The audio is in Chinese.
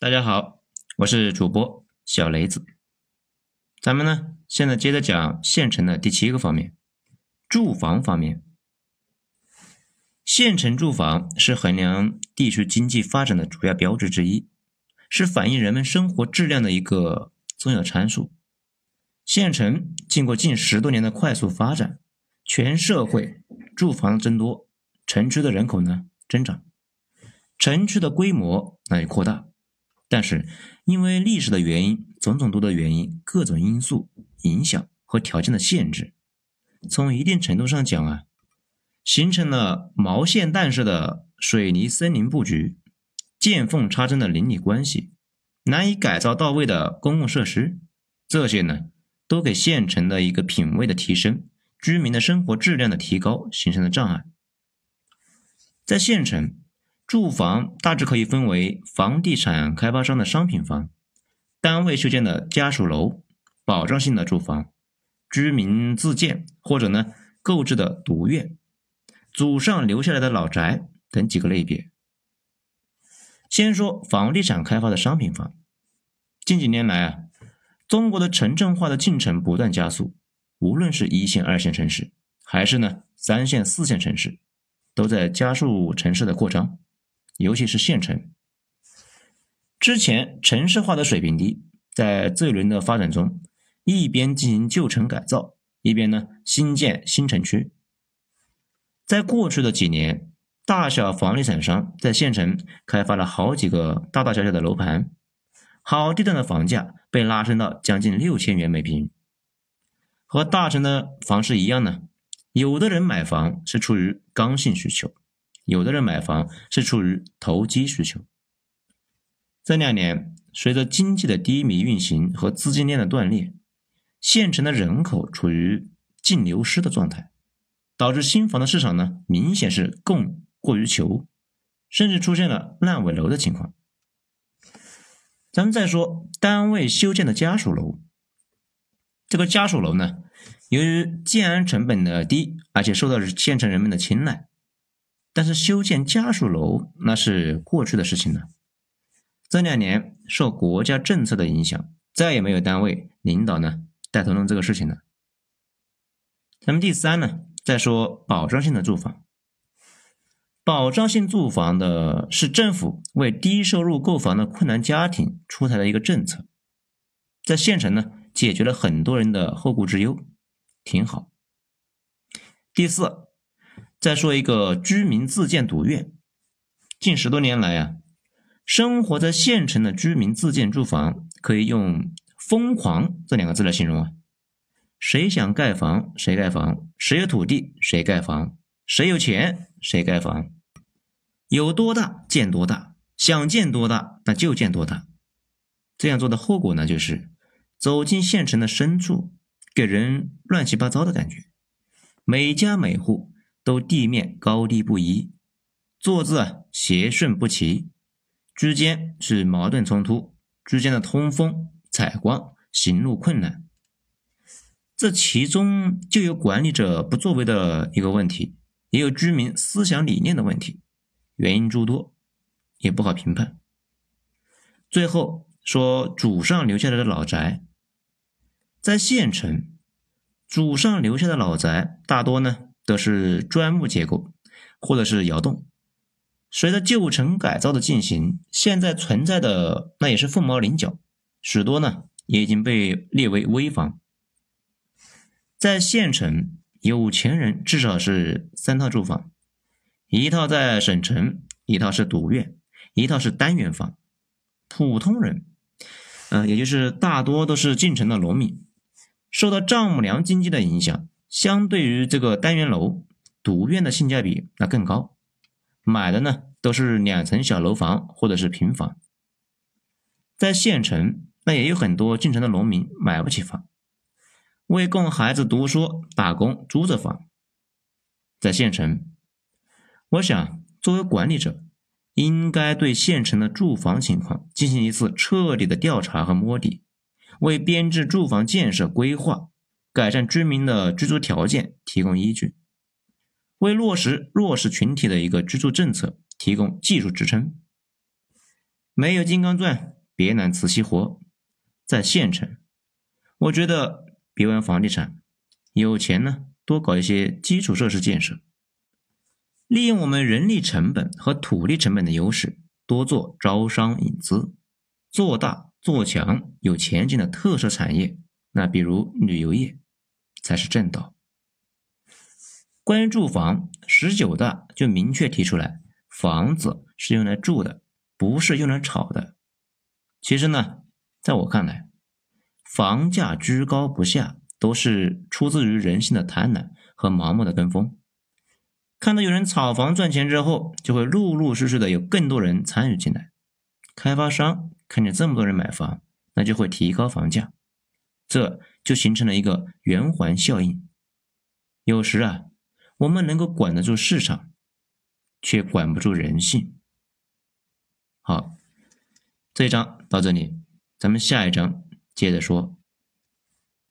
大家好，我是主播小雷子。咱们呢，现在接着讲县城的第七个方面，住房方面。县城住房是衡量地区经济发展的主要标志之一，是反映人们生活质量的一个重要参数。县城经过近十多年的快速发展，全社会住房增多，城区的人口呢增长，城区的规模那也扩大。但是，因为历史的原因，种种多的原因，各种因素影响和条件的限制，从一定程度上讲啊，形成了毛线蛋式的水泥森林布局，见缝插针的邻里关系，难以改造到位的公共设施，这些呢，都给县城的一个品位的提升、居民的生活质量的提高形成了障碍。在县城。住房大致可以分为房地产开发商的商品房、单位修建的家属楼、保障性的住房、居民自建或者呢购置的独院、祖上留下来的老宅等几个类别。先说房地产开发的商品房，近几年来啊，中国的城镇化的进程不断加速，无论是一线、二线城市，还是呢三线、四线城市，都在加速城市的扩张。尤其是县城，之前城市化的水平低，在这一轮的发展中，一边进行旧城改造，一边呢新建新城区。在过去的几年，大小房地产商在县城开发了好几个大大小小的楼盘，好地段的房价被拉升到将近六千元每平。和大城的房市一样呢，有的人买房是出于刚性需求。有的人买房是出于投机需求。这两年，随着经济的低迷运行和资金链的断裂，县城的人口处于净流失的状态，导致新房的市场呢明显是供过于求，甚至出现了烂尾楼的情况。咱们再说单位修建的家属楼，这个家属楼呢，由于建安成本的低，而且受到县城人们的青睐。但是修建家属楼那是过去的事情了。这两年受国家政策的影响，再也没有单位领导呢带头弄这个事情了。那么第三呢，再说保障性的住房。保障性住房的是政府为低收入购房的困难家庭出台的一个政策，在县城呢解决了很多人的后顾之忧，挺好。第四。再说一个居民自建独院，近十多年来啊，生活在县城的居民自建住房，可以用“疯狂”这两个字来形容啊。谁想盖房谁盖房，谁有土地谁盖房，谁有钱谁盖房，有多大建多大，想建多大那就建多大。这样做的后果呢，就是走进县城的深处，给人乱七八糟的感觉，每家每户。都地面高低不一，坐姿啊斜顺不齐，之间是矛盾冲突，之间的通风采光行路困难，这其中就有管理者不作为的一个问题，也有居民思想理念的问题，原因诸多，也不好评判。最后说祖上留下来的老宅，在县城，祖上留下的老宅大多呢。都是砖木结构，或者是窑洞。随着旧城改造的进行，现在存在的那也是凤毛麟角，许多呢也已经被列为危房。在县城，有钱人至少是三套住房，一套在省城，一套是独院，一套是单元房。普通人，嗯，也就是大多都是进城的农民，受到丈母娘经济的影响。相对于这个单元楼，独院的性价比那更高，买的呢都是两层小楼房或者是平房。在县城，那也有很多进城的农民买不起房，为供孩子读书打工租着房。在县城，我想作为管理者，应该对县城的住房情况进行一次彻底的调查和摸底，为编制住房建设规划。改善居民的居住条件提供依据，为落实弱势群体的一个居住政策提供技术支撑。没有金刚钻，别揽瓷器活。在县城，我觉得别玩房地产，有钱呢，多搞一些基础设施建设，利用我们人力成本和土地成本的优势，多做招商引资，做大做强有前景的特色产业。那比如旅游业，才是正道。关于住房，十九大就明确提出来，房子是用来住的，不是用来炒的。其实呢。在我看来，房价居高不下都是出自于人性的贪婪和盲目的跟风。看到有人炒房赚钱之后，就会陆陆续续的有更多人参与进来。开发商看见这么多人买房，那就会提高房价，这就形成了一个圆环效应。有时啊，我们能够管得住市场，却管不住人性。好，这一章到这里。咱们下一章接着说。